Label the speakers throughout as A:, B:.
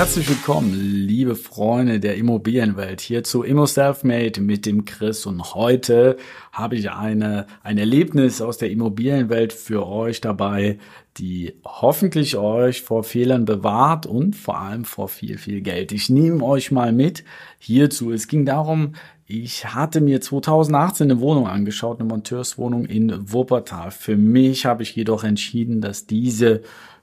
A: Herzlich willkommen, liebe Freunde der Immobilienwelt, hier zu Immo Selfmade mit dem Chris und heute habe ich eine, ein Erlebnis aus der Immobilienwelt für euch dabei, die hoffentlich euch vor Fehlern bewahrt und vor allem vor viel, viel Geld. Ich nehme euch mal mit hierzu. Es ging darum, ich hatte mir 2018 eine Wohnung angeschaut, eine Monteurswohnung in Wuppertal. Für mich habe ich jedoch entschieden, dass diese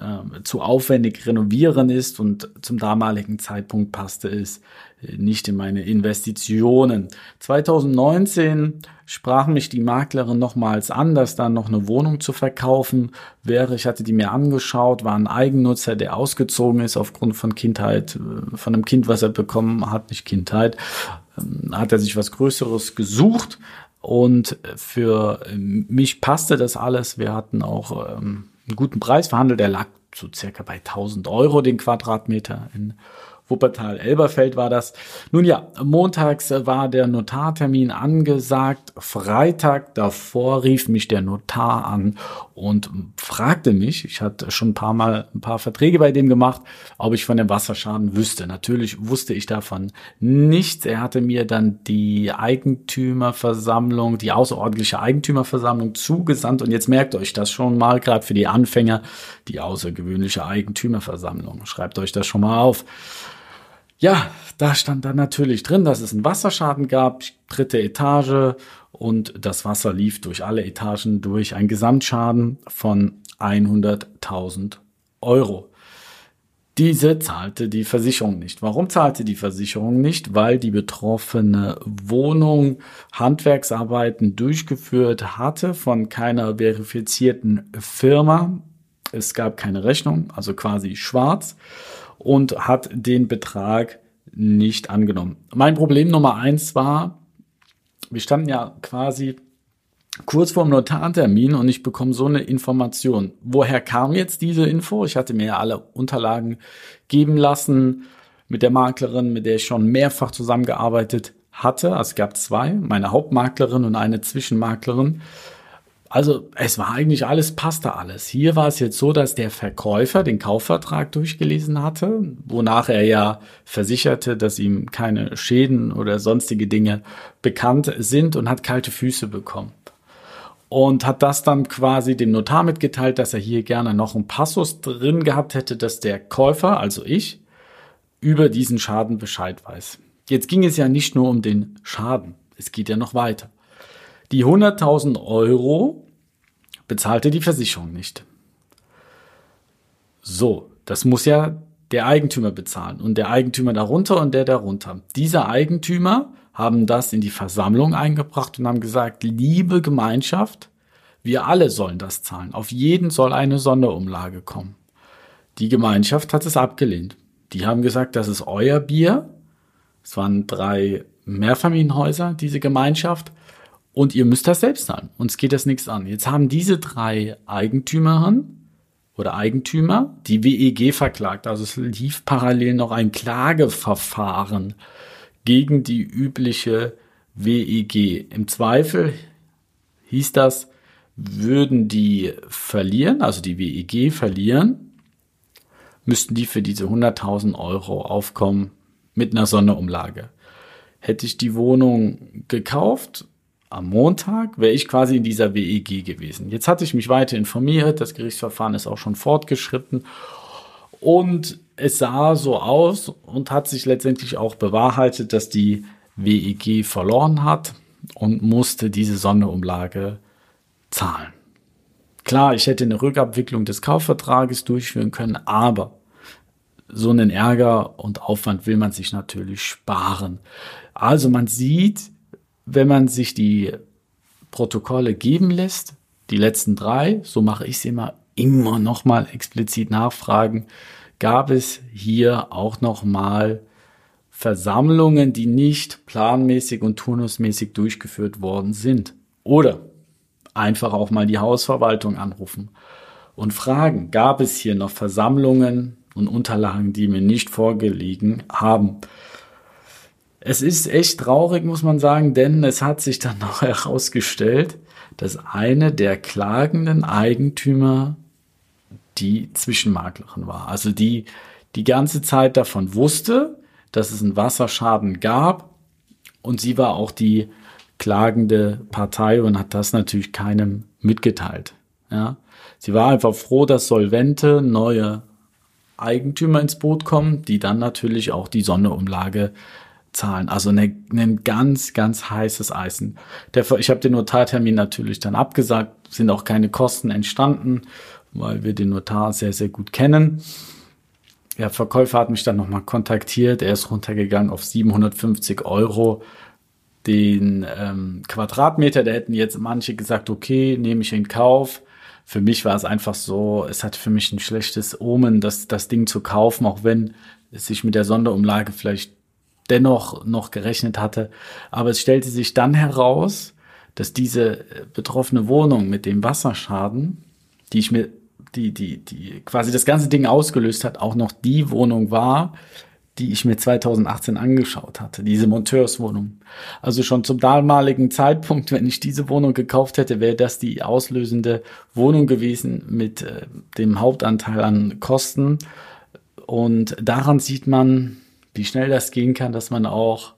A: äh, zu aufwendig renovieren ist und zum damaligen Zeitpunkt passte es äh, nicht in meine Investitionen. 2019 sprach mich die Maklerin nochmals an, dass dann noch eine Wohnung zu verkaufen wäre. Ich hatte die mir angeschaut, war ein Eigennutzer, der ausgezogen ist aufgrund von Kindheit, äh, von einem Kind, was er bekommen hat, nicht Kindheit, ähm, hat er sich was Größeres gesucht und für mich passte das alles. Wir hatten auch ähm, einen guten Preis verhandelt. Er lag so circa bei 1000 Euro den Quadratmeter in Wuppertal-Elberfeld war das. Nun ja, montags war der Notartermin angesagt. Freitag davor rief mich der Notar an und fragte mich, ich hatte schon ein paar Mal ein paar Verträge bei dem gemacht, ob ich von dem Wasserschaden wüsste. Natürlich wusste ich davon nichts. Er hatte mir dann die Eigentümerversammlung, die außerordentliche Eigentümerversammlung zugesandt und jetzt merkt euch das schon mal, gerade für die Anfänger, die außergewöhnliche Eigentümerversammlung. Schreibt euch das schon mal auf. Ja, da stand dann natürlich drin, dass es einen Wasserschaden gab, dritte Etage und das Wasser lief durch alle Etagen durch, ein Gesamtschaden von 100.000 Euro. Diese zahlte die Versicherung nicht. Warum zahlte die Versicherung nicht? Weil die betroffene Wohnung Handwerksarbeiten durchgeführt hatte von keiner verifizierten Firma. Es gab keine Rechnung, also quasi schwarz und hat den Betrag nicht angenommen. Mein Problem Nummer eins war, wir standen ja quasi kurz vorm Notartermin und ich bekomme so eine Information. Woher kam jetzt diese Info? Ich hatte mir ja alle Unterlagen geben lassen mit der Maklerin, mit der ich schon mehrfach zusammengearbeitet hatte. Also es gab zwei, meine Hauptmaklerin und eine Zwischenmaklerin. Also es war eigentlich alles, passte alles. Hier war es jetzt so, dass der Verkäufer den Kaufvertrag durchgelesen hatte, wonach er ja versicherte, dass ihm keine Schäden oder sonstige Dinge bekannt sind und hat kalte Füße bekommen. Und hat das dann quasi dem Notar mitgeteilt, dass er hier gerne noch einen Passus drin gehabt hätte, dass der Käufer, also ich, über diesen Schaden Bescheid weiß. Jetzt ging es ja nicht nur um den Schaden, es geht ja noch weiter. Die 100.000 Euro bezahlte die Versicherung nicht. So, das muss ja der Eigentümer bezahlen und der Eigentümer darunter und der darunter. Diese Eigentümer haben das in die Versammlung eingebracht und haben gesagt, liebe Gemeinschaft, wir alle sollen das zahlen. Auf jeden soll eine Sonderumlage kommen. Die Gemeinschaft hat es abgelehnt. Die haben gesagt, das ist euer Bier. Es waren drei Mehrfamilienhäuser, diese Gemeinschaft und ihr müsst das selbst zahlen. Uns geht das nichts an. Jetzt haben diese drei Eigentümerinnen oder Eigentümer die WEG verklagt. Also es lief parallel noch ein Klageverfahren gegen die übliche WEG. Im Zweifel hieß das, würden die verlieren, also die WEG verlieren, müssten die für diese 100.000 Euro aufkommen mit einer Sonderumlage. Hätte ich die Wohnung gekauft am Montag wäre ich quasi in dieser WEG gewesen. Jetzt hatte ich mich weiter informiert, das Gerichtsverfahren ist auch schon fortgeschritten und es sah so aus und hat sich letztendlich auch bewahrheitet, dass die WEG verloren hat und musste diese Sonderumlage zahlen. Klar, ich hätte eine Rückabwicklung des Kaufvertrages durchführen können, aber so einen Ärger und Aufwand will man sich natürlich sparen. Also man sieht, wenn man sich die Protokolle geben lässt, die letzten drei, so mache ich es immer, immer nochmal explizit nachfragen, gab es hier auch nochmal Versammlungen, die nicht planmäßig und turnusmäßig durchgeführt worden sind. Oder einfach auch mal die Hausverwaltung anrufen und fragen, gab es hier noch Versammlungen und Unterlagen, die mir nicht vorgelegen haben. Es ist echt traurig, muss man sagen, denn es hat sich dann noch herausgestellt, dass eine der klagenden Eigentümer die Zwischenmaklerin war. Also die die ganze Zeit davon wusste, dass es einen Wasserschaden gab und sie war auch die klagende Partei und hat das natürlich keinem mitgeteilt. Ja. Sie war einfach froh, dass solvente neue Eigentümer ins Boot kommen, die dann natürlich auch die Sonderumlage zahlen. Also ein ganz, ganz heißes Eisen. Der, ich habe den Notartermin natürlich dann abgesagt, sind auch keine Kosten entstanden, weil wir den Notar sehr, sehr gut kennen. Der Verkäufer hat mich dann nochmal kontaktiert. Er ist runtergegangen auf 750 Euro den ähm, Quadratmeter. Da hätten jetzt manche gesagt, okay, nehme ich in Kauf. Für mich war es einfach so, es hat für mich ein schlechtes Omen, das, das Ding zu kaufen, auch wenn es sich mit der Sonderumlage vielleicht dennoch noch gerechnet hatte. Aber es stellte sich dann heraus, dass diese betroffene Wohnung mit dem Wasserschaden, die ich mir, die, die, die quasi das ganze Ding ausgelöst hat, auch noch die Wohnung war, die ich mir 2018 angeschaut hatte, diese Monteurswohnung. Also schon zum damaligen Zeitpunkt, wenn ich diese Wohnung gekauft hätte, wäre das die auslösende Wohnung gewesen mit äh, dem Hauptanteil an Kosten. Und daran sieht man, wie schnell das gehen kann, dass man auch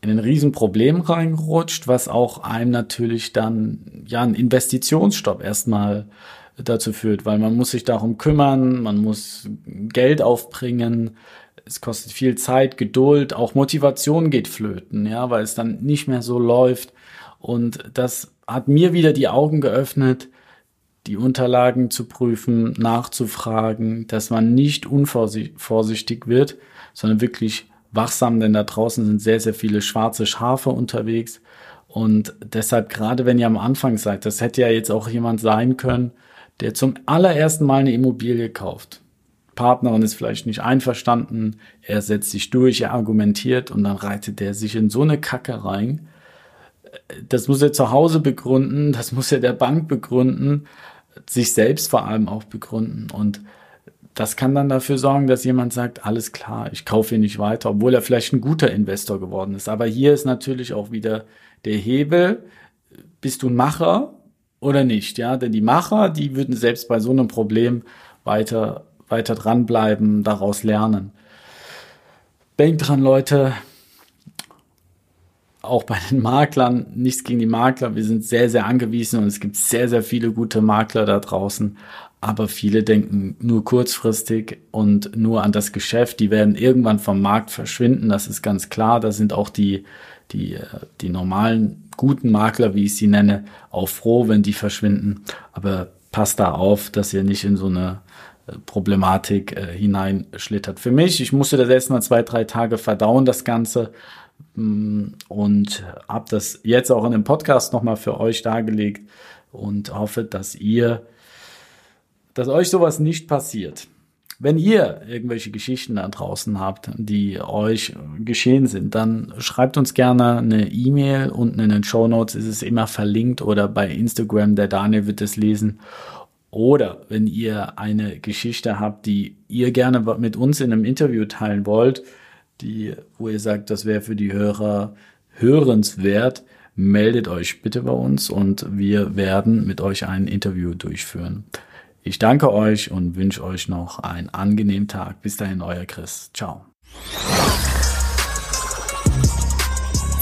A: in ein Riesenproblem reinrutscht, was auch einem natürlich dann ja einen Investitionsstopp erstmal dazu führt, weil man muss sich darum kümmern, man muss Geld aufbringen, es kostet viel Zeit, Geduld, auch Motivation geht flöten, ja, weil es dann nicht mehr so läuft. Und das hat mir wieder die Augen geöffnet, die Unterlagen zu prüfen, nachzufragen, dass man nicht unvorsichtig wird, sondern wirklich wachsam, denn da draußen sind sehr, sehr viele schwarze Schafe unterwegs. Und deshalb, gerade wenn ihr am Anfang seid, das hätte ja jetzt auch jemand sein können, der zum allerersten Mal eine Immobilie kauft. Partnerin ist vielleicht nicht einverstanden, er setzt sich durch, er argumentiert und dann reitet er sich in so eine Kacke rein. Das muss er zu Hause begründen, das muss er der Bank begründen, sich selbst vor allem auch begründen. Und das kann dann dafür sorgen, dass jemand sagt, alles klar, ich kaufe hier nicht weiter, obwohl er vielleicht ein guter Investor geworden ist. Aber hier ist natürlich auch wieder der Hebel, bist du ein Macher oder nicht? Ja, denn die Macher, die würden selbst bei so einem Problem weiter, weiter dranbleiben, daraus lernen. Denkt dran, Leute, auch bei den Maklern, nichts gegen die Makler, wir sind sehr, sehr angewiesen und es gibt sehr, sehr viele gute Makler da draußen aber viele denken nur kurzfristig und nur an das Geschäft. Die werden irgendwann vom Markt verschwinden, das ist ganz klar. Da sind auch die, die, äh, die normalen guten Makler, wie ich sie nenne, auch froh, wenn die verschwinden. Aber passt da auf, dass ihr nicht in so eine äh, Problematik äh, hineinschlittert. Für mich, ich musste das erst mal zwei, drei Tage verdauen, das Ganze. Mm, und habe das jetzt auch in dem Podcast nochmal für euch dargelegt und hoffe, dass ihr dass euch sowas nicht passiert. Wenn ihr irgendwelche Geschichten da draußen habt, die euch geschehen sind, dann schreibt uns gerne eine E-Mail. Unten in den Show Notes ist es immer verlinkt oder bei Instagram, der Daniel wird es lesen. Oder wenn ihr eine Geschichte habt, die ihr gerne mit uns in einem Interview teilen wollt, die, wo ihr sagt, das wäre für die Hörer hörenswert, meldet euch bitte bei uns und wir werden mit euch ein Interview durchführen. Ich danke euch und wünsche euch noch einen angenehmen Tag. Bis dahin, euer Chris. Ciao.